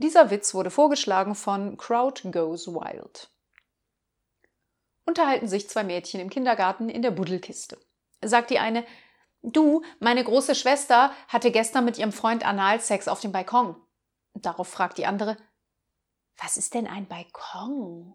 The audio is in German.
Dieser Witz wurde vorgeschlagen von Crowd Goes Wild. Unterhalten sich zwei Mädchen im Kindergarten in der Buddelkiste. Sagt die eine, du, meine große Schwester hatte gestern mit ihrem Freund Analsex auf dem Balkon. Darauf fragt die andere, was ist denn ein Balkon?